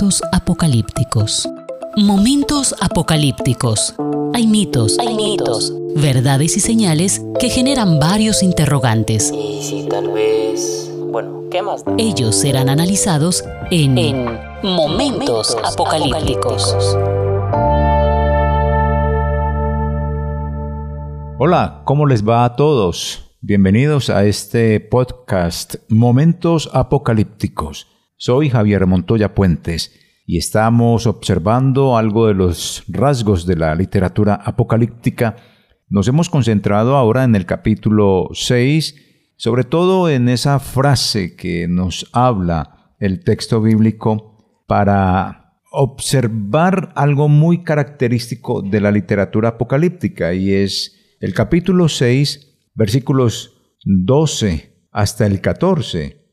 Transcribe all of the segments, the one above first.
Momentos apocalípticos. Momentos apocalípticos. Hay mitos, hay mitos, verdades y señales que generan varios interrogantes. Y si tal vez... Bueno, ¿qué más? da? Ellos serán analizados en, En Momentos apocalípticos. Hola, ¿cómo les va a todos? Bienvenidos a este podcast Momentos Apocalípticos. Soy Javier Montoya Puentes y estamos observando algo de los rasgos de la literatura apocalíptica. Nos hemos concentrado ahora en el capítulo 6, sobre todo en esa frase que nos habla el texto bíblico para observar algo muy característico de la literatura apocalíptica y es el capítulo 6, versículos 12 hasta el 14,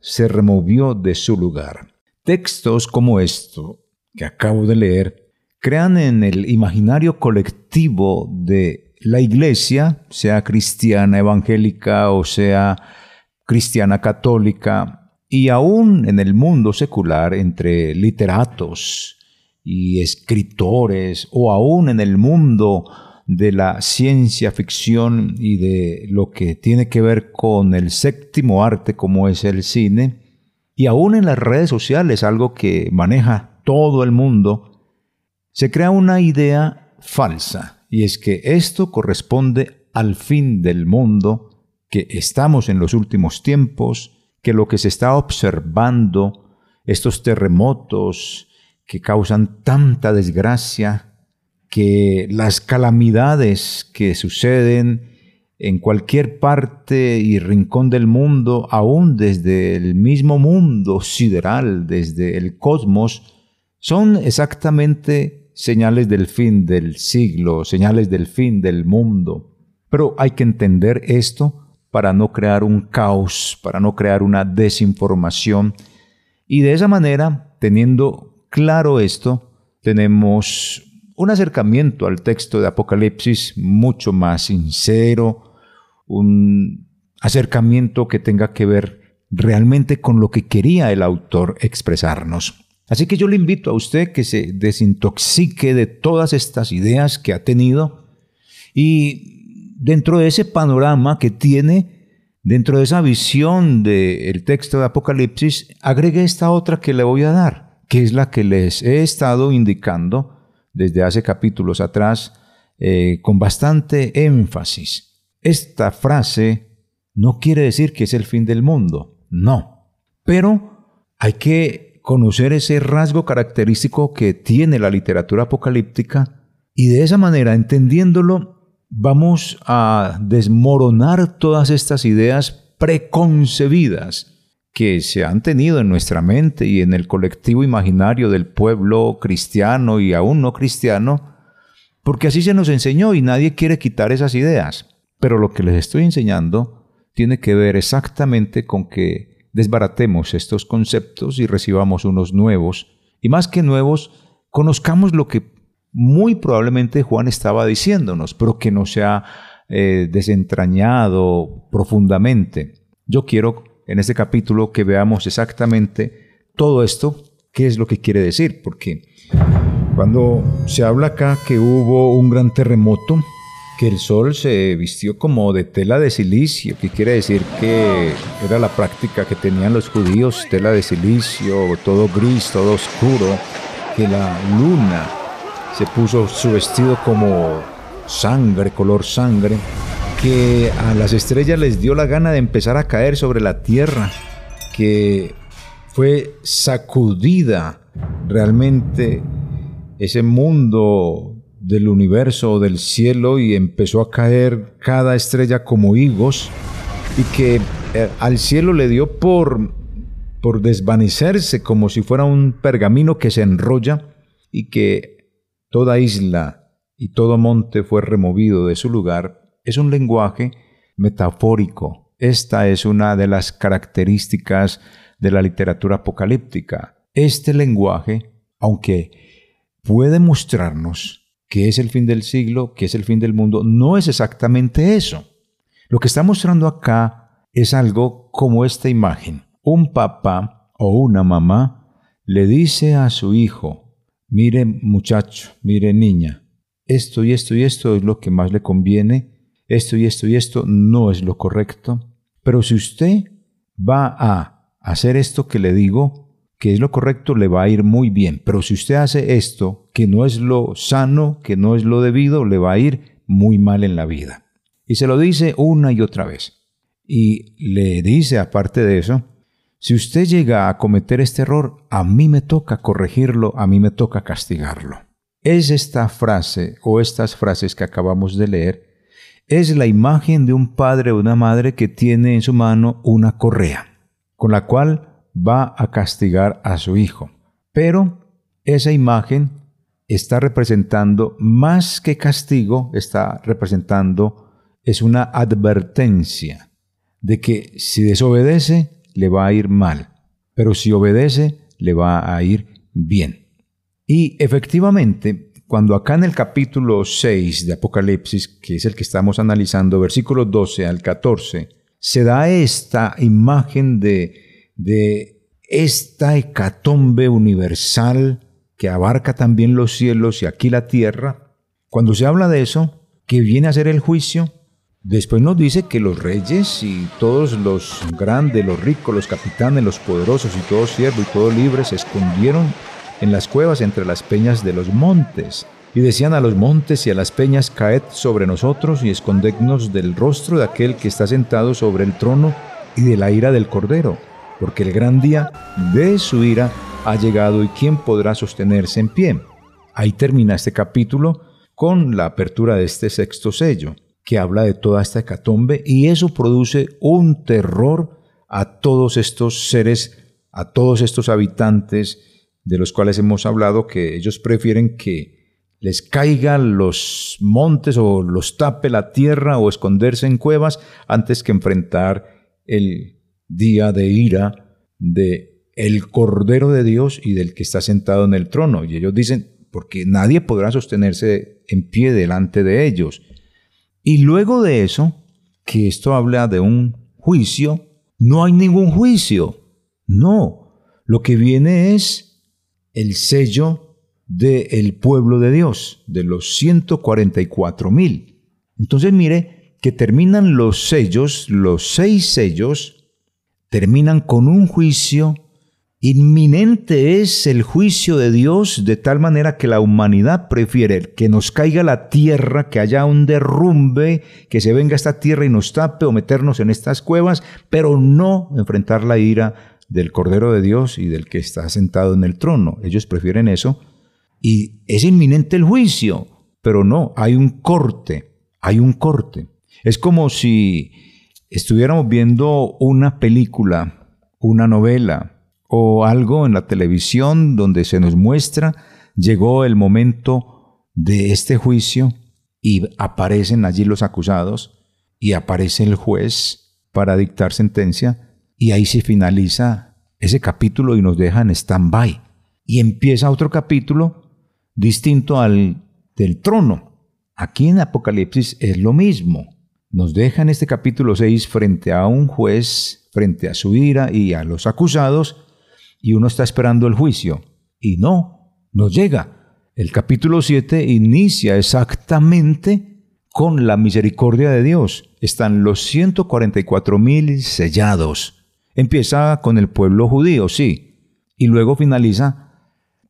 se removió de su lugar. Textos como esto que acabo de leer crean en el imaginario colectivo de la iglesia, sea cristiana evangélica o sea cristiana católica, y aún en el mundo secular entre literatos y escritores, o aún en el mundo de la ciencia ficción y de lo que tiene que ver con el séptimo arte como es el cine, y aún en las redes sociales, algo que maneja todo el mundo, se crea una idea falsa, y es que esto corresponde al fin del mundo, que estamos en los últimos tiempos, que lo que se está observando, estos terremotos que causan tanta desgracia, que las calamidades que suceden en cualquier parte y rincón del mundo, aún desde el mismo mundo sideral, desde el cosmos, son exactamente señales del fin del siglo, señales del fin del mundo. Pero hay que entender esto para no crear un caos, para no crear una desinformación. Y de esa manera, teniendo claro esto, tenemos un acercamiento al texto de Apocalipsis mucho más sincero, un acercamiento que tenga que ver realmente con lo que quería el autor expresarnos. Así que yo le invito a usted que se desintoxique de todas estas ideas que ha tenido y dentro de ese panorama que tiene, dentro de esa visión del texto de Apocalipsis, agregue esta otra que le voy a dar, que es la que les he estado indicando desde hace capítulos atrás eh, con bastante énfasis. Esta frase no quiere decir que es el fin del mundo, no, pero hay que conocer ese rasgo característico que tiene la literatura apocalíptica y de esa manera, entendiéndolo, vamos a desmoronar todas estas ideas preconcebidas que se han tenido en nuestra mente y en el colectivo imaginario del pueblo cristiano y aún no cristiano, porque así se nos enseñó y nadie quiere quitar esas ideas. Pero lo que les estoy enseñando tiene que ver exactamente con que desbaratemos estos conceptos y recibamos unos nuevos, y más que nuevos, conozcamos lo que muy probablemente Juan estaba diciéndonos, pero que no se ha eh, desentrañado profundamente. Yo quiero en este capítulo que veamos exactamente todo esto, qué es lo que quiere decir, porque cuando se habla acá que hubo un gran terremoto, que el sol se vistió como de tela de silicio, que quiere decir que era la práctica que tenían los judíos, tela de silicio, todo gris, todo oscuro, que la luna se puso su vestido como sangre, color sangre, que a las estrellas les dio la gana de empezar a caer sobre la tierra, que fue sacudida realmente ese mundo del universo, del cielo, y empezó a caer cada estrella como higos, y que eh, al cielo le dio por, por desvanecerse como si fuera un pergamino que se enrolla, y que toda isla y todo monte fue removido de su lugar, es un lenguaje metafórico. Esta es una de las características de la literatura apocalíptica. Este lenguaje, aunque puede mostrarnos que es el fin del siglo, que es el fin del mundo, no es exactamente eso. Lo que está mostrando acá es algo como esta imagen. Un papá o una mamá le dice a su hijo, mire muchacho, mire niña, esto y esto y esto es lo que más le conviene, esto y esto y esto no es lo correcto, pero si usted va a hacer esto que le digo, que es lo correcto, le va a ir muy bien, pero si usted hace esto, que no es lo sano, que no es lo debido, le va a ir muy mal en la vida. Y se lo dice una y otra vez. Y le dice, aparte de eso, si usted llega a cometer este error, a mí me toca corregirlo, a mí me toca castigarlo. Es esta frase o estas frases que acabamos de leer, es la imagen de un padre o una madre que tiene en su mano una correa, con la cual va a castigar a su hijo. Pero esa imagen está representando más que castigo, está representando, es una advertencia de que si desobedece, le va a ir mal, pero si obedece, le va a ir bien. Y efectivamente, cuando acá en el capítulo 6 de Apocalipsis, que es el que estamos analizando, versículos 12 al 14, se da esta imagen de, de esta hecatombe universal que abarca también los cielos y aquí la tierra. Cuando se habla de eso, que viene a ser el juicio, Después nos dice que los reyes y todos los grandes, los ricos, los capitanes, los poderosos y todo siervo y todo libre se escondieron en las cuevas entre las peñas de los montes. Y decían a los montes y a las peñas, caed sobre nosotros y escondednos del rostro de aquel que está sentado sobre el trono y de la ira del Cordero, porque el gran día de su ira ha llegado y quién podrá sostenerse en pie. Ahí termina este capítulo con la apertura de este sexto sello que habla de toda esta hecatombe y eso produce un terror a todos estos seres, a todos estos habitantes de los cuales hemos hablado, que ellos prefieren que les caigan los montes o los tape la tierra o esconderse en cuevas antes que enfrentar el día de ira de el Cordero de Dios y del que está sentado en el trono. Y ellos dicen, porque nadie podrá sostenerse en pie delante de ellos. Y luego de eso, que esto habla de un juicio, no hay ningún juicio. No, lo que viene es el sello del pueblo de Dios, de los 144 mil. Entonces mire que terminan los sellos, los seis sellos, terminan con un juicio Inminente es el juicio de Dios de tal manera que la humanidad prefiere que nos caiga la tierra, que haya un derrumbe, que se venga esta tierra y nos tape o meternos en estas cuevas, pero no enfrentar la ira del Cordero de Dios y del que está sentado en el trono. Ellos prefieren eso y es inminente el juicio, pero no, hay un corte, hay un corte. Es como si estuviéramos viendo una película, una novela, o algo en la televisión donde se nos muestra, llegó el momento de este juicio y aparecen allí los acusados y aparece el juez para dictar sentencia y ahí se finaliza ese capítulo y nos deja en stand-by. Y empieza otro capítulo distinto al del trono. Aquí en Apocalipsis es lo mismo. Nos deja en este capítulo 6 frente a un juez, frente a su ira y a los acusados, y uno está esperando el juicio. Y no, no llega. El capítulo 7 inicia exactamente con la misericordia de Dios. Están los 144 mil sellados. Empieza con el pueblo judío, sí, y luego finaliza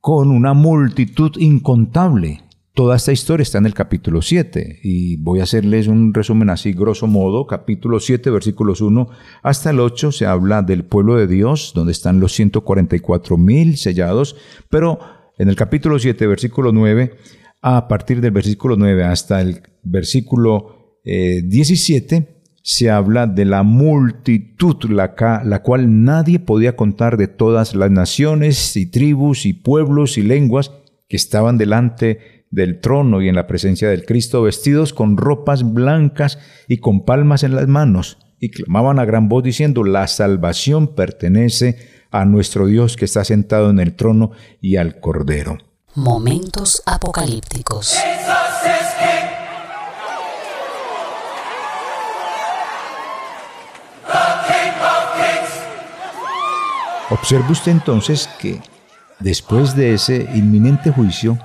con una multitud incontable. Toda esta historia está en el capítulo 7 y voy a hacerles un resumen así grosso modo. Capítulo 7 versículos 1 hasta el 8 se habla del pueblo de Dios, donde están los 144 mil sellados, pero en el capítulo 7 versículo 9, a partir del versículo 9 hasta el versículo 17, eh, se habla de la multitud, la, la cual nadie podía contar de todas las naciones y tribus y pueblos y lenguas que estaban delante del trono y en la presencia del Cristo, vestidos con ropas blancas y con palmas en las manos, y clamaban a gran voz diciendo, la salvación pertenece a nuestro Dios que está sentado en el trono y al Cordero. Momentos apocalípticos. Observe usted entonces que después de ese inminente juicio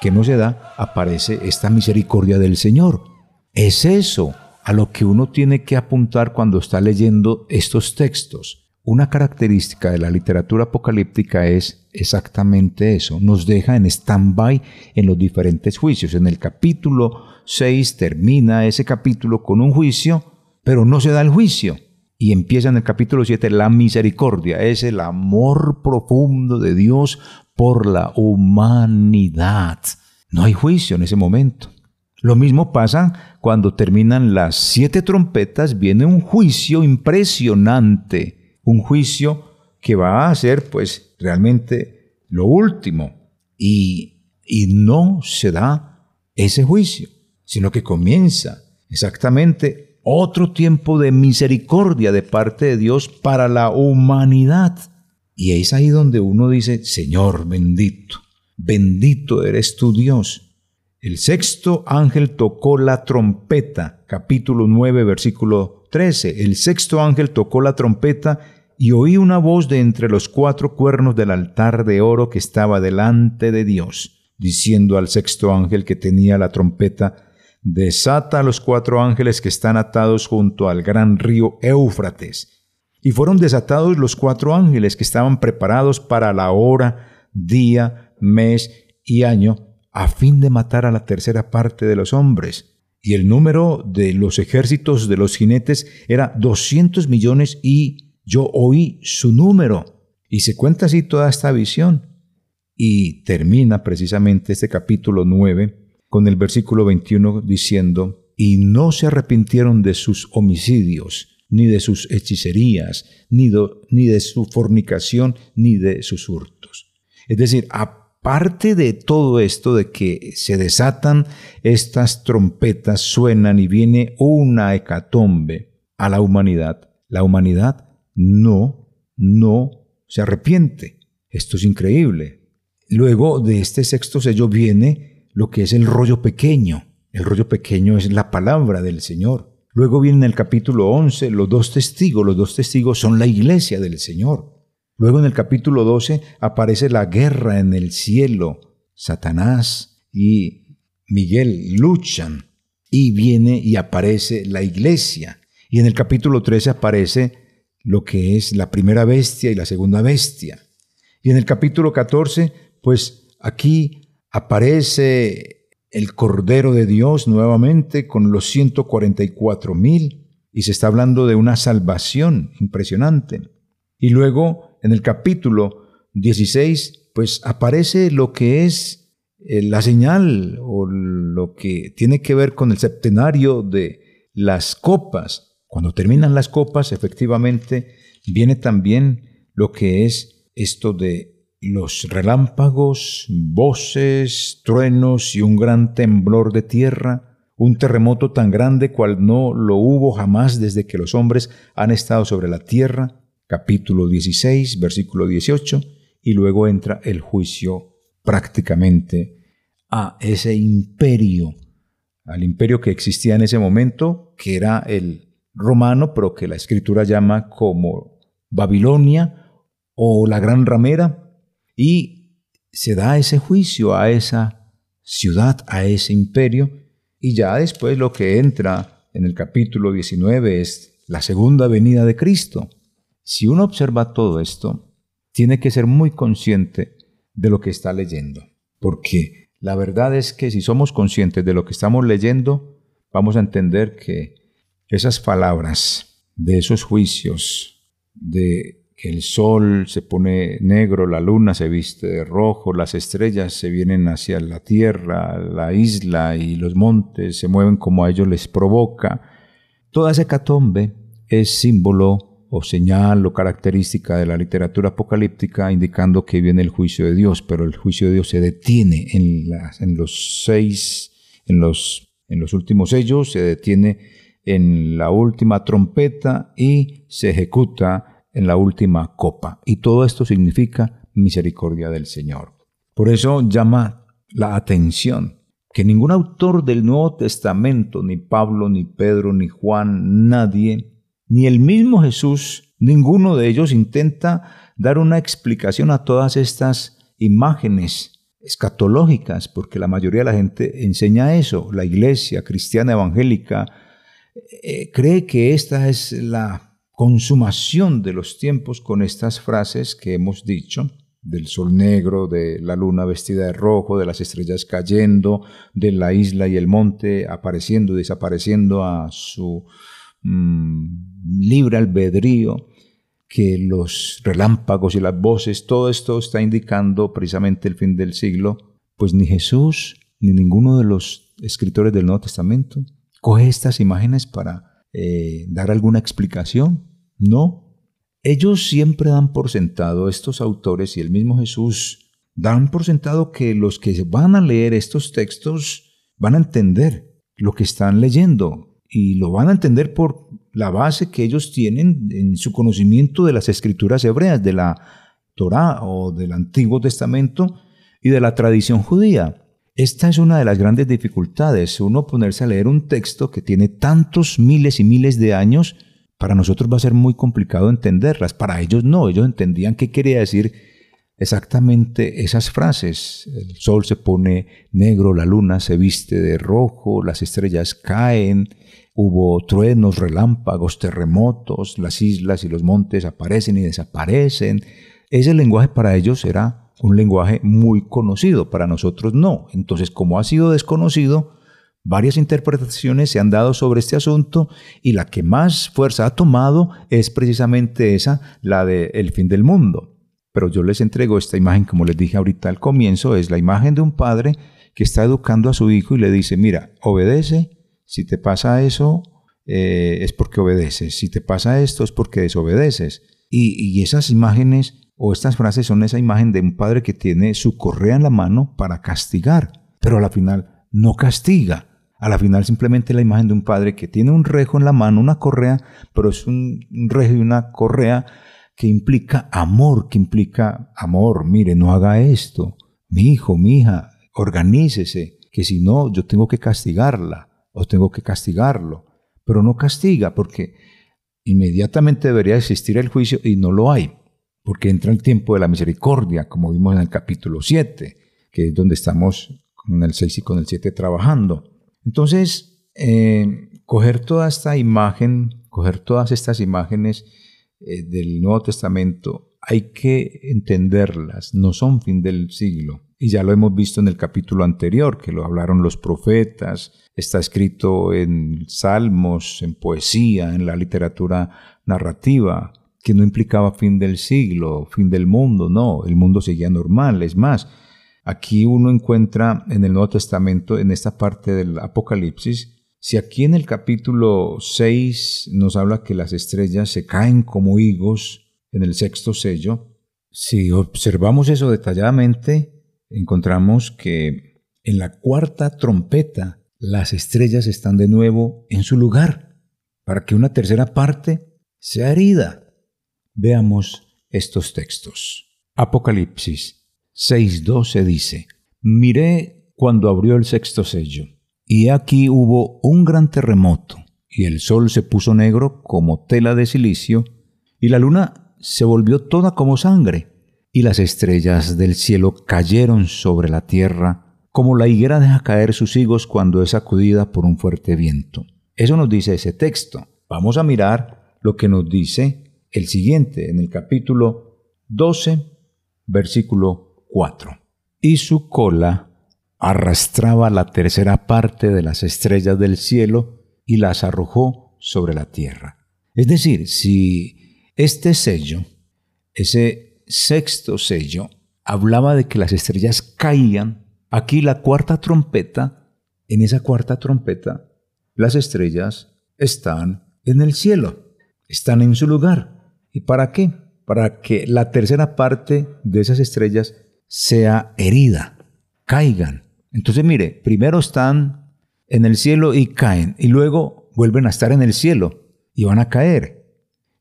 que no se da, aparece esta misericordia del Señor. Es eso a lo que uno tiene que apuntar cuando está leyendo estos textos. Una característica de la literatura apocalíptica es exactamente eso. Nos deja en stand-by en los diferentes juicios. En el capítulo 6 termina ese capítulo con un juicio, pero no se da el juicio. Y empieza en el capítulo 7 la misericordia, es el amor profundo de Dios por la humanidad. No hay juicio en ese momento. Lo mismo pasa cuando terminan las siete trompetas, viene un juicio impresionante, un juicio que va a ser pues realmente lo último. Y, y no se da ese juicio, sino que comienza exactamente otro tiempo de misericordia de parte de Dios para la humanidad. Y es ahí donde uno dice, Señor bendito, bendito eres tu Dios. El sexto ángel tocó la trompeta, capítulo 9, versículo 13. El sexto ángel tocó la trompeta y oí una voz de entre los cuatro cuernos del altar de oro que estaba delante de Dios, diciendo al sexto ángel que tenía la trompeta, desata a los cuatro ángeles que están atados junto al gran río Éufrates. Y fueron desatados los cuatro ángeles que estaban preparados para la hora, día, mes y año, a fin de matar a la tercera parte de los hombres. Y el número de los ejércitos de los jinetes era doscientos millones y yo oí su número. Y se cuenta así toda esta visión. Y termina precisamente este capítulo 9 con el versículo 21 diciendo, y no se arrepintieron de sus homicidios, ni de sus hechicerías, ni de, su fornicación, ni de sus hurtos. Es decir, aparte de todo esto de que se desatan estas trompetas, suenan y viene una hecatombe a la humanidad, la humanidad no, no se arrepiente. Esto es increíble. Luego de este sexto sello viene lo que es el rollo pequeño. El rollo pequeño es la palabra del Señor. Luego viene en el capítulo 11 los dos testigos. Los dos testigos son la iglesia del Señor. Luego en el capítulo 12 aparece la guerra en el cielo. Satanás y Miguel luchan y viene y aparece la iglesia. Y en el capítulo 13 aparece lo que es la primera bestia y la segunda bestia. Y en el capítulo 14, pues aquí aparece el Cordero de Dios nuevamente con los 144 mil y se está hablando de una salvación impresionante. Y luego en el capítulo 16 pues aparece lo que es eh, la señal o lo que tiene que ver con el septenario de las copas. Cuando terminan las copas efectivamente viene también lo que es esto de los relámpagos, voces, truenos y un gran temblor de tierra, un terremoto tan grande cual no lo hubo jamás desde que los hombres han estado sobre la tierra, capítulo 16, versículo 18, y luego entra el juicio prácticamente a ese imperio, al imperio que existía en ese momento, que era el romano, pero que la escritura llama como Babilonia o la gran ramera, y se da ese juicio a esa ciudad, a ese imperio, y ya después lo que entra en el capítulo 19 es la segunda venida de Cristo. Si uno observa todo esto, tiene que ser muy consciente de lo que está leyendo, porque la verdad es que si somos conscientes de lo que estamos leyendo, vamos a entender que esas palabras de esos juicios, de el sol se pone negro, la luna se viste de rojo, las estrellas se vienen hacia la tierra, la isla y los montes se mueven como a ellos les provoca. Toda esa catombe es símbolo o señal o característica de la literatura apocalíptica indicando que viene el juicio de Dios, pero el juicio de Dios se detiene en, en los seis, en los, en los últimos sellos, se detiene en la última trompeta y se ejecuta en la última copa. Y todo esto significa misericordia del Señor. Por eso llama la atención que ningún autor del Nuevo Testamento, ni Pablo, ni Pedro, ni Juan, nadie, ni el mismo Jesús, ninguno de ellos intenta dar una explicación a todas estas imágenes escatológicas, porque la mayoría de la gente enseña eso. La iglesia cristiana evangélica eh, cree que esta es la consumación de los tiempos con estas frases que hemos dicho del sol negro, de la luna vestida de rojo, de las estrellas cayendo, de la isla y el monte apareciendo y desapareciendo a su mm, libre albedrío, que los relámpagos y las voces, todo esto está indicando precisamente el fin del siglo, pues ni Jesús ni ninguno de los escritores del Nuevo Testamento coge estas imágenes para eh, dar alguna explicación. No, ellos siempre dan por sentado, estos autores y el mismo Jesús, dan por sentado que los que van a leer estos textos van a entender lo que están leyendo y lo van a entender por la base que ellos tienen en su conocimiento de las escrituras hebreas, de la Torá o del Antiguo Testamento y de la tradición judía. Esta es una de las grandes dificultades, uno ponerse a leer un texto que tiene tantos miles y miles de años para nosotros va a ser muy complicado entenderlas. Para ellos no, ellos entendían qué quería decir exactamente esas frases. El sol se pone negro, la luna se viste de rojo, las estrellas caen, hubo truenos, relámpagos, terremotos, las islas y los montes aparecen y desaparecen. Ese lenguaje para ellos era un lenguaje muy conocido, para nosotros no. Entonces, como ha sido desconocido, Varias interpretaciones se han dado sobre este asunto y la que más fuerza ha tomado es precisamente esa, la de el fin del mundo. Pero yo les entrego esta imagen, como les dije ahorita al comienzo, es la imagen de un padre que está educando a su hijo y le dice, mira, obedece, si te pasa eso eh, es porque obedeces, si te pasa esto es porque desobedeces. Y, y esas imágenes o estas frases son esa imagen de un padre que tiene su correa en la mano para castigar, pero a la final no castiga, a la final simplemente la imagen de un padre que tiene un rejo en la mano, una correa, pero es un, rejo y una correa que implica amor, que implica amor. Mire, no haga esto. Mi hijo, mi hija, organícese, que si no, yo tengo que castigarla o tengo que castigarlo. Pero no castiga porque inmediatamente debería existir el juicio y no lo hay, porque entra el tiempo de la misericordia, como vimos en el capítulo 7, que es donde estamos con el 6 y con el 7 trabajando. Entonces, eh, coger toda esta imagen, coger todas estas imágenes eh, del Nuevo Testamento, hay que entenderlas, no son fin del siglo. Y ya lo hemos visto en el capítulo anterior, que lo hablaron los profetas, está escrito en salmos, en poesía, en la literatura narrativa, que no implicaba fin del siglo, fin del mundo, no, el mundo seguía normal, es más, Aquí uno encuentra en el Nuevo Testamento, en esta parte del Apocalipsis, si aquí en el capítulo 6 nos habla que las estrellas se caen como higos en el sexto sello, si observamos eso detalladamente, encontramos que en la cuarta trompeta las estrellas están de nuevo en su lugar para que una tercera parte sea herida. Veamos estos textos. Apocalipsis 6.12 dice, Miré cuando abrió el sexto sello, y aquí hubo un gran terremoto, y el sol se puso negro como tela de silicio, y la luna se volvió toda como sangre, y las estrellas del cielo cayeron sobre la tierra, como la higuera deja caer sus higos cuando es sacudida por un fuerte viento. Eso nos dice ese texto. Vamos a mirar lo que nos dice el siguiente en el capítulo 12, versículo 4. Y su cola arrastraba la tercera parte de las estrellas del cielo y las arrojó sobre la tierra. Es decir, si este sello, ese sexto sello, hablaba de que las estrellas caían, aquí la cuarta trompeta, en esa cuarta trompeta, las estrellas están en el cielo, están en su lugar. ¿Y para qué? Para que la tercera parte de esas estrellas sea herida, caigan. Entonces mire, primero están en el cielo y caen, y luego vuelven a estar en el cielo y van a caer.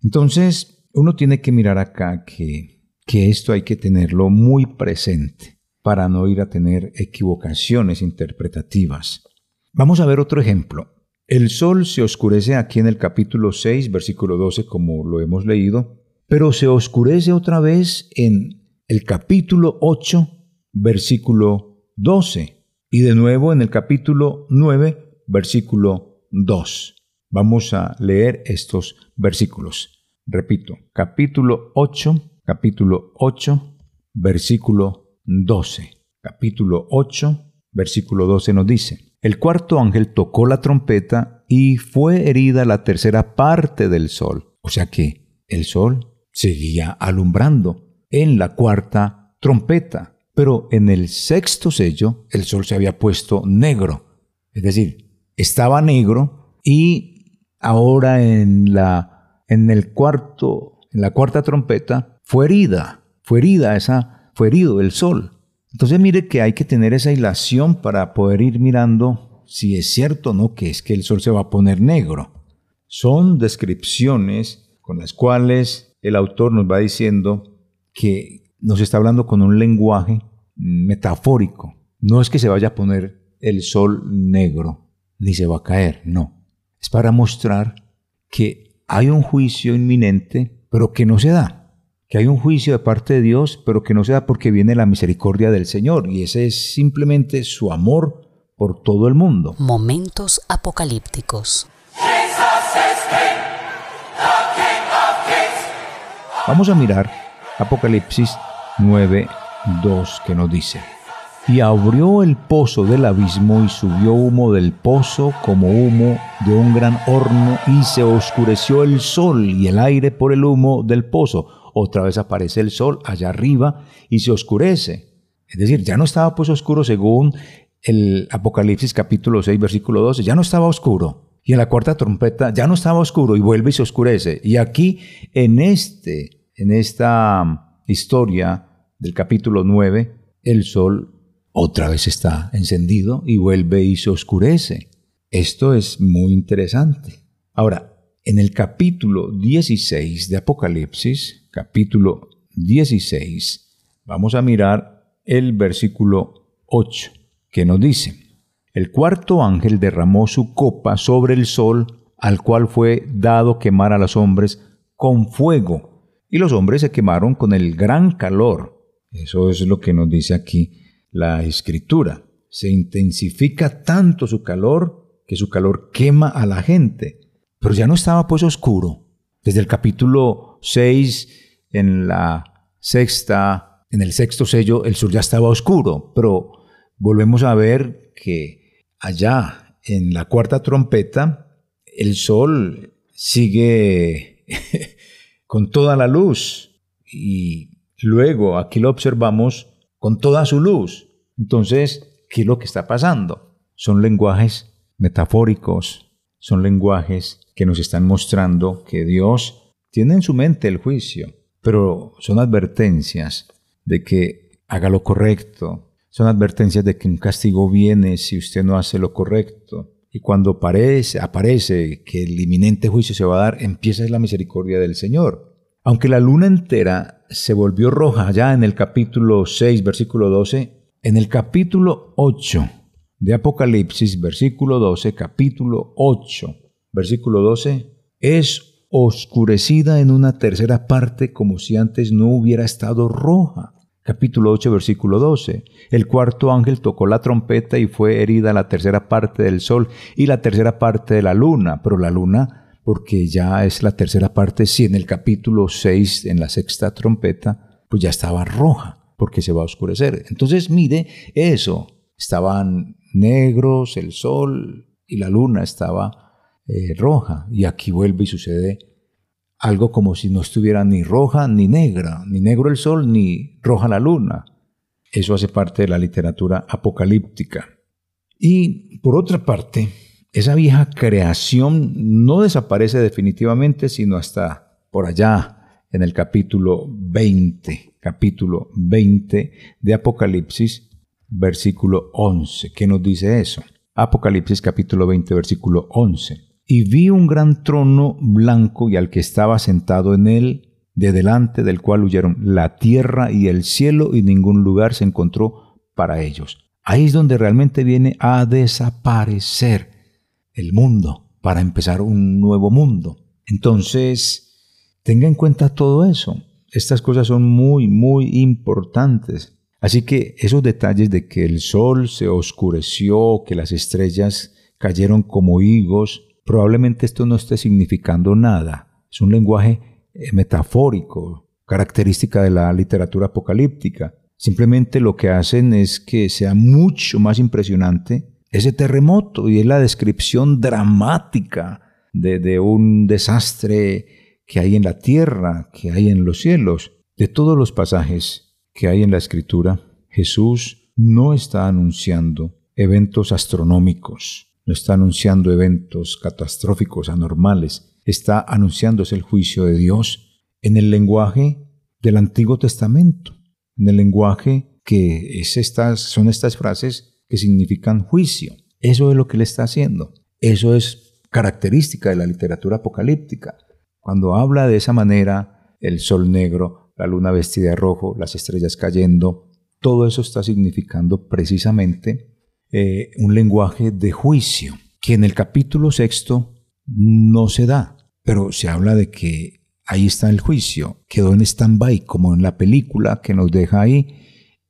Entonces uno tiene que mirar acá que, que esto hay que tenerlo muy presente para no ir a tener equivocaciones interpretativas. Vamos a ver otro ejemplo. El sol se oscurece aquí en el capítulo 6, versículo 12, como lo hemos leído, pero se oscurece otra vez en el capítulo 8, versículo 12, y de nuevo en el capítulo 9, versículo 2. Vamos a leer estos versículos. Repito, capítulo 8, capítulo 8, versículo 12. Capítulo 8, versículo 12 nos dice, el cuarto ángel tocó la trompeta y fue herida la tercera parte del sol. O sea que el sol seguía alumbrando en la cuarta trompeta, pero en el sexto sello el sol se había puesto negro. Es decir, estaba negro y ahora en la en el cuarto en la cuarta trompeta fue herida, fue herida esa fue herido el sol. Entonces mire que hay que tener esa hilación para poder ir mirando si es cierto o no que es que el sol se va a poner negro. Son descripciones con las cuales el autor nos va diciendo que nos está hablando con un lenguaje metafórico. No es que se vaya a poner el sol negro, ni se va a caer, no. Es para mostrar que hay un juicio inminente, pero que no se da que hay un juicio de parte de Dios, pero que no se da porque viene la misericordia del Señor, y ese es simplemente su amor por todo el mundo. Momentos apocalípticos. Vamos a mirar Apocalipsis 9, 2 que nos dice, y abrió el pozo del abismo y subió humo del pozo como humo de un gran horno y se oscureció el sol y el aire por el humo del pozo otra vez aparece el sol allá arriba y se oscurece. Es decir, ya no estaba pues oscuro según el Apocalipsis capítulo 6 versículo 12, ya no estaba oscuro. Y en la cuarta trompeta ya no estaba oscuro y vuelve y se oscurece. Y aquí en este en esta historia del capítulo 9, el sol otra vez está encendido y vuelve y se oscurece. Esto es muy interesante. Ahora, en el capítulo 16 de Apocalipsis, capítulo 16, vamos a mirar el versículo 8, que nos dice, el cuarto ángel derramó su copa sobre el sol, al cual fue dado quemar a los hombres con fuego, y los hombres se quemaron con el gran calor. Eso es lo que nos dice aquí la escritura. Se intensifica tanto su calor que su calor quema a la gente. Pero ya no estaba pues oscuro. Desde el capítulo 6 en la sexta, en el sexto sello, el sur ya estaba oscuro, pero volvemos a ver que allá en la cuarta trompeta, el sol sigue con toda la luz y luego aquí lo observamos con toda su luz. Entonces, ¿qué es lo que está pasando? Son lenguajes metafóricos, son lenguajes que nos están mostrando que Dios tiene en su mente el juicio pero son advertencias de que haga lo correcto, son advertencias de que un castigo viene si usted no hace lo correcto. Y cuando aparece, aparece que el inminente juicio se va a dar, empieza la misericordia del Señor. Aunque la luna entera se volvió roja ya en el capítulo 6, versículo 12, en el capítulo 8 de Apocalipsis, versículo 12, capítulo 8, versículo 12, es oscurecida en una tercera parte como si antes no hubiera estado roja. Capítulo 8, versículo 12. El cuarto ángel tocó la trompeta y fue herida la tercera parte del sol y la tercera parte de la luna, pero la luna, porque ya es la tercera parte, si en el capítulo 6, en la sexta trompeta, pues ya estaba roja, porque se va a oscurecer. Entonces mire eso, estaban negros el sol y la luna estaba eh, roja. Y aquí vuelve y sucede algo como si no estuviera ni roja ni negra, ni negro el sol ni roja la luna. Eso hace parte de la literatura apocalíptica. Y por otra parte, esa vieja creación no desaparece definitivamente, sino hasta por allá, en el capítulo 20, capítulo 20 de Apocalipsis, versículo 11. ¿Qué nos dice eso? Apocalipsis capítulo 20, versículo 11. Y vi un gran trono blanco y al que estaba sentado en él, de delante del cual huyeron la tierra y el cielo y ningún lugar se encontró para ellos. Ahí es donde realmente viene a desaparecer el mundo para empezar un nuevo mundo. Entonces, tenga en cuenta todo eso. Estas cosas son muy, muy importantes. Así que esos detalles de que el sol se oscureció, que las estrellas cayeron como higos, probablemente esto no esté significando nada. Es un lenguaje eh, metafórico, característica de la literatura apocalíptica. Simplemente lo que hacen es que sea mucho más impresionante ese terremoto y es la descripción dramática de, de, un desastre que hay en la tierra, que hay en los cielos. De todos los pasajes que hay en la escritura, Jesús no está anunciando eventos astronómicos, no está anunciando eventos catastróficos anormales, está anunciándose el juicio de Dios en el lenguaje del Antiguo Testamento, en el lenguaje que es estas, son estas frases que significan juicio. Eso es lo que él está haciendo. Eso es característica de la literatura apocalíptica. Cuando habla de esa manera, el sol negro, la luna vestida de rojo, las estrellas cayendo, todo eso está significando precisamente eh, un lenguaje de juicio, que en el capítulo sexto no se da, pero se habla de que ahí está el juicio, quedó en stand-by, como en la película que nos deja ahí,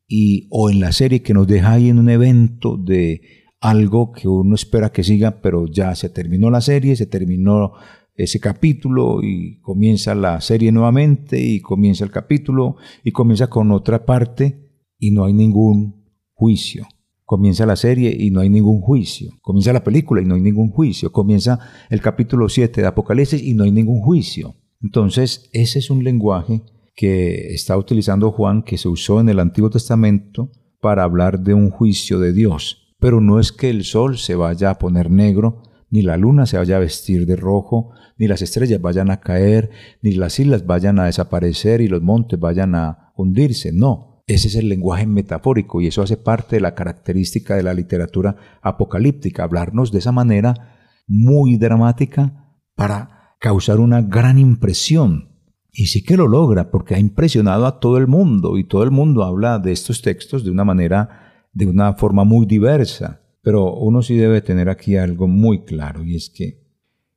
y, o en la serie que nos deja ahí en un evento de algo que uno espera que siga, pero ya se terminó la serie, se terminó ese capítulo y comienza la serie nuevamente y comienza el capítulo y comienza con otra parte y no hay ningún juicio. Comienza la serie y no hay ningún juicio. Comienza la película y no hay ningún juicio. Comienza el capítulo 7 de Apocalipsis y no hay ningún juicio. Entonces, ese es un lenguaje que está utilizando Juan, que se usó en el Antiguo Testamento para hablar de un juicio de Dios. Pero no es que el sol se vaya a poner negro, ni la luna se vaya a vestir de rojo, ni las estrellas vayan a caer, ni las islas vayan a desaparecer y los montes vayan a hundirse. No, ese es el lenguaje metafórico y eso hace parte de la característica de la literatura apocalíptica, hablarnos de esa manera muy dramática para causar una gran impresión. Y sí que lo logra porque ha impresionado a todo el mundo y todo el mundo habla de estos textos de una manera, de una forma muy diversa. Pero uno sí debe tener aquí algo muy claro y es que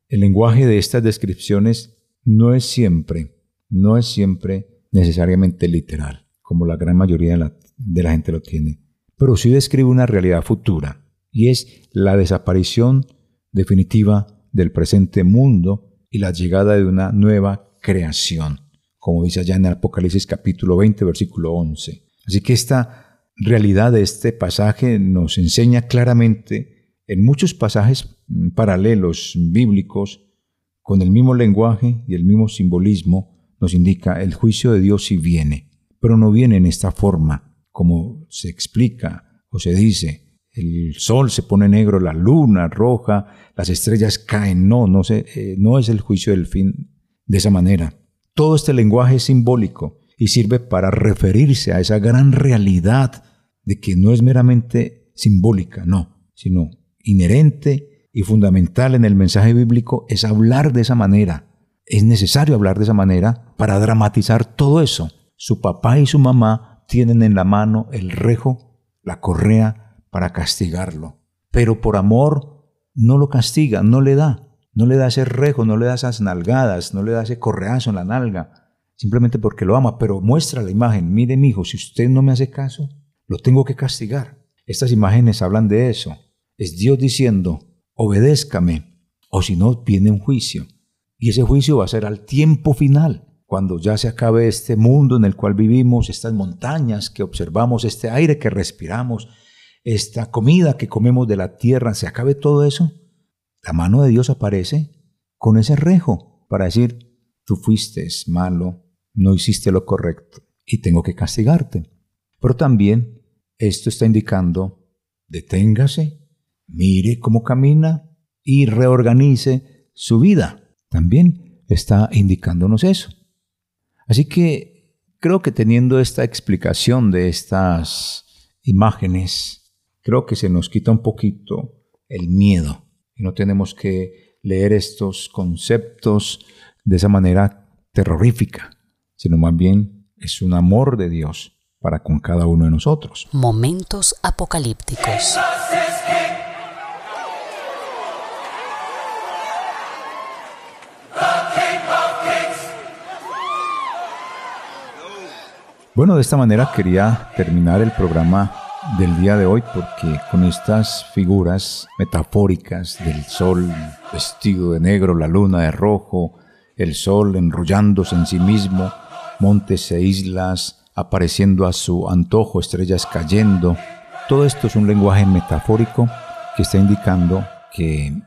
el lenguaje de estas descripciones no es siempre, no es siempre necesariamente literal como la gran mayoría de la, gente lo tiene, pero sí describe una realidad futura, y es la desaparición definitiva del presente mundo y la llegada de una nueva creación, como dice allá en el Apocalipsis capítulo 20, versículo 11. Así que esta realidad de este pasaje nos enseña claramente en muchos pasajes paralelos bíblicos, con el mismo lenguaje y el mismo simbolismo, nos indica el juicio de Dios si viene pero no viene en esta forma, como se explica o se dice. El sol se pone negro, la luna roja, las estrellas caen. No, eh, no es el juicio del fin de esa manera. Todo este lenguaje es simbólico y sirve para referirse a esa gran realidad de que no es meramente simbólica, no, sino inherente y fundamental en el mensaje bíblico es hablar de esa manera. Es necesario hablar de esa manera para dramatizar todo eso su papá y su mamá tienen en la mano el rejo, la correa, para castigarlo. Pero por amor no lo castiga, no le da. No le da ese rejo, no le da esas nalgadas, no le da ese correazo en la nalga, simplemente porque lo ama, pero muestra la imagen. Mire, mi hijo, si usted no me hace caso, lo tengo que castigar. Estas imágenes hablan de eso. Es Dios diciendo, obedézcame, o si no, viene un juicio. Y ese juicio va a ser al tiempo final cuando ya se acabe este mundo en el cual vivimos, estas montañas que observamos, este aire que respiramos, esta comida que comemos de la tierra, se acabe todo eso, la mano de Dios aparece con ese rejo para decir, tú fuiste malo, no hiciste lo correcto y tengo que castigarte. Pero también esto está indicando, deténgase, mire cómo camina y reorganice su vida. También está indicándonos eso. Así que creo que teniendo esta explicación de estas imágenes, creo que se nos quita un poquito el miedo y no tenemos que leer estos conceptos de esa manera terrorífica, sino más bien es un amor de Dios para con cada uno de nosotros. Momentos apocalípticos. Bueno, de esta manera quería terminar el programa del día de hoy porque con estas figuras metafóricas del sol vestido de negro, la luna de rojo, el sol enrollándose en sí mismo, montes e islas apareciendo a su antojo, estrellas cayendo, todo esto es un lenguaje metafórico que está indicando que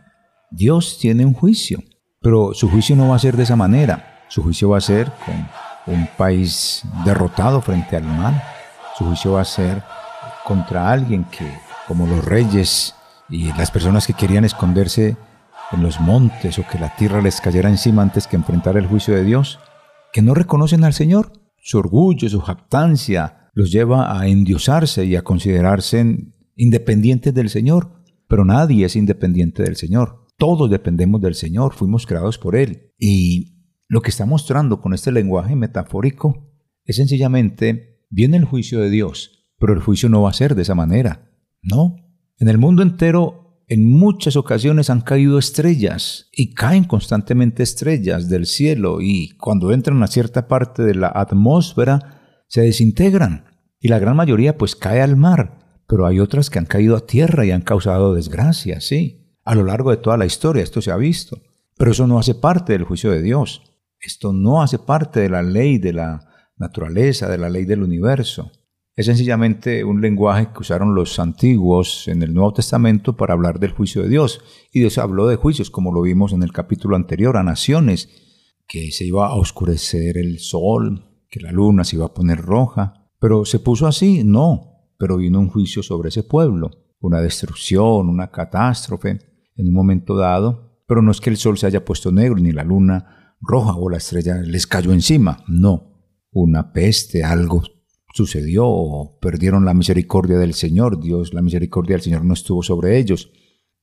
Dios tiene un juicio, pero su juicio no va a ser de esa manera, su juicio va a ser con un país derrotado frente al mal. Su juicio va a ser contra alguien que, como los reyes y las personas que querían esconderse en los montes o que la tierra les cayera encima antes que enfrentar el juicio de Dios, que no reconocen al Señor. Su orgullo, su jactancia los lleva a endiosarse y a considerarse independientes del Señor. Pero nadie es independiente del Señor. Todos dependemos del Señor, fuimos creados por Él. Y lo que está mostrando con este lenguaje metafórico es sencillamente, viene el juicio de Dios, pero el juicio no va a ser de esa manera. No. En el mundo entero, en muchas ocasiones han caído estrellas y caen constantemente estrellas del cielo y cuando entran a cierta parte de la atmósfera se desintegran y la gran mayoría pues cae al mar, pero hay otras que han caído a tierra y han causado desgracia, sí. A lo largo de toda la historia esto se ha visto, pero eso no hace parte del juicio de Dios. Esto no hace parte de la ley de la naturaleza, de la ley del universo. Es sencillamente un lenguaje que usaron los antiguos en el Nuevo Testamento para hablar del juicio de Dios. Y Dios habló de juicios, como lo vimos en el capítulo anterior, a naciones, que se iba a oscurecer el sol, que la luna se iba a poner roja. Pero se puso así, no, pero vino un juicio sobre ese pueblo, una destrucción, una catástrofe en un momento dado. Pero no es que el sol se haya puesto negro ni la luna roja o la estrella les cayó encima. No, una peste, algo sucedió perdieron la misericordia del Señor. Dios, la misericordia del Señor no estuvo sobre ellos.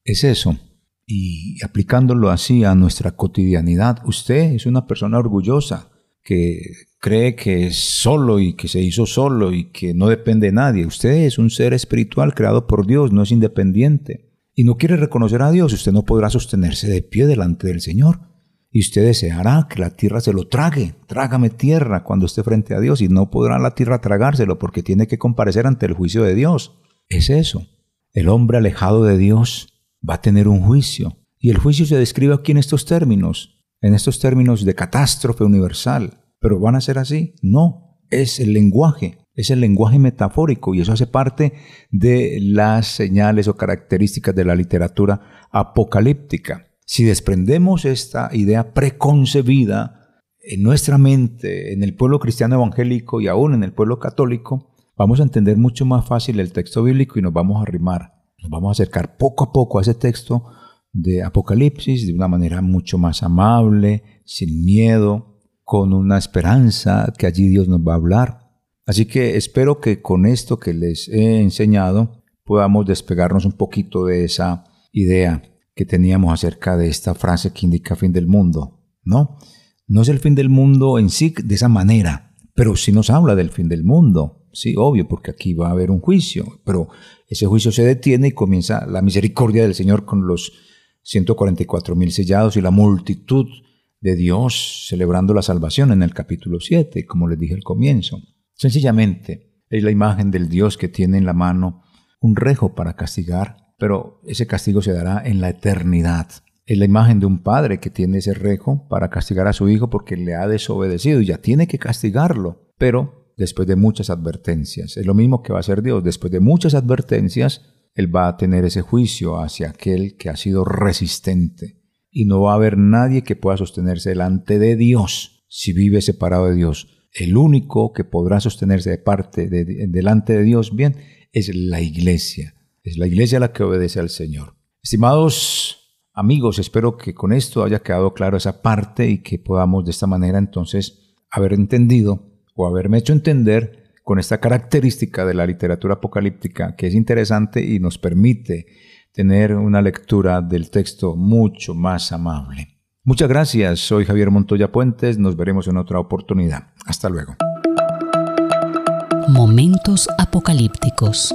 Es eso. Y aplicándolo así a nuestra cotidianidad, usted es una persona orgullosa que cree que es solo y que se hizo solo y que no depende de nadie. Usted es un ser espiritual creado por Dios, no es independiente. Y no quiere reconocer a Dios, usted no podrá sostenerse de pie delante del Señor y usted deseará que la tierra se lo trague. Trágame tierra cuando esté frente a Dios y no podrá la tierra tragárselo porque tiene que comparecer ante el juicio de Dios. Es eso. El hombre alejado de Dios va a tener un juicio. Y el juicio se describe aquí en estos términos, en estos términos de catástrofe universal. ¿Pero van a ser así? No. Es el lenguaje, es el lenguaje metafórico y eso hace parte de las señales o características de la literatura apocalíptica. Si desprendemos esta idea preconcebida en nuestra mente, en el pueblo cristiano evangélico y aún en el pueblo católico, vamos a entender mucho más fácil el texto bíblico y nos vamos a arrimar, nos vamos a acercar poco a poco a ese texto de Apocalipsis de una manera mucho más amable, sin miedo, con una esperanza que allí Dios nos va a hablar. Así que espero que con esto que les he enseñado podamos despegarnos un poquito de esa idea que teníamos acerca de esta frase que indica fin del mundo. No, no es el fin del mundo en sí de esa manera, pero sí nos habla del fin del mundo. Sí, obvio, porque aquí va a haber un juicio, pero ese juicio se detiene y comienza la misericordia del Señor con los 144 mil sellados y la multitud de Dios celebrando la salvación en el capítulo 7, como les dije al comienzo. Sencillamente es la imagen del Dios que tiene en la mano un rejo para castigar pero ese castigo se dará en la eternidad. Es la imagen de un padre que tiene ese rejo para castigar a su hijo porque le ha desobedecido y ya tiene que castigarlo, pero después de muchas advertencias. Es lo mismo que va a hacer Dios. Después de muchas advertencias, Él va a tener ese juicio hacia aquel que ha sido resistente. Y no va a haber nadie que pueda sostenerse delante de Dios si vive separado de Dios. El único que podrá sostenerse de parte de, delante de Dios bien es la iglesia. Es la iglesia la que obedece al Señor. Estimados amigos, espero que con esto haya quedado claro esa parte y que podamos de esta manera entonces haber entendido o haberme hecho entender con esta característica de la literatura apocalíptica que es interesante y nos permite tener una lectura del texto mucho más amable. Muchas gracias, soy Javier Montoya Puentes, nos veremos en otra oportunidad. Hasta luego. Momentos apocalípticos.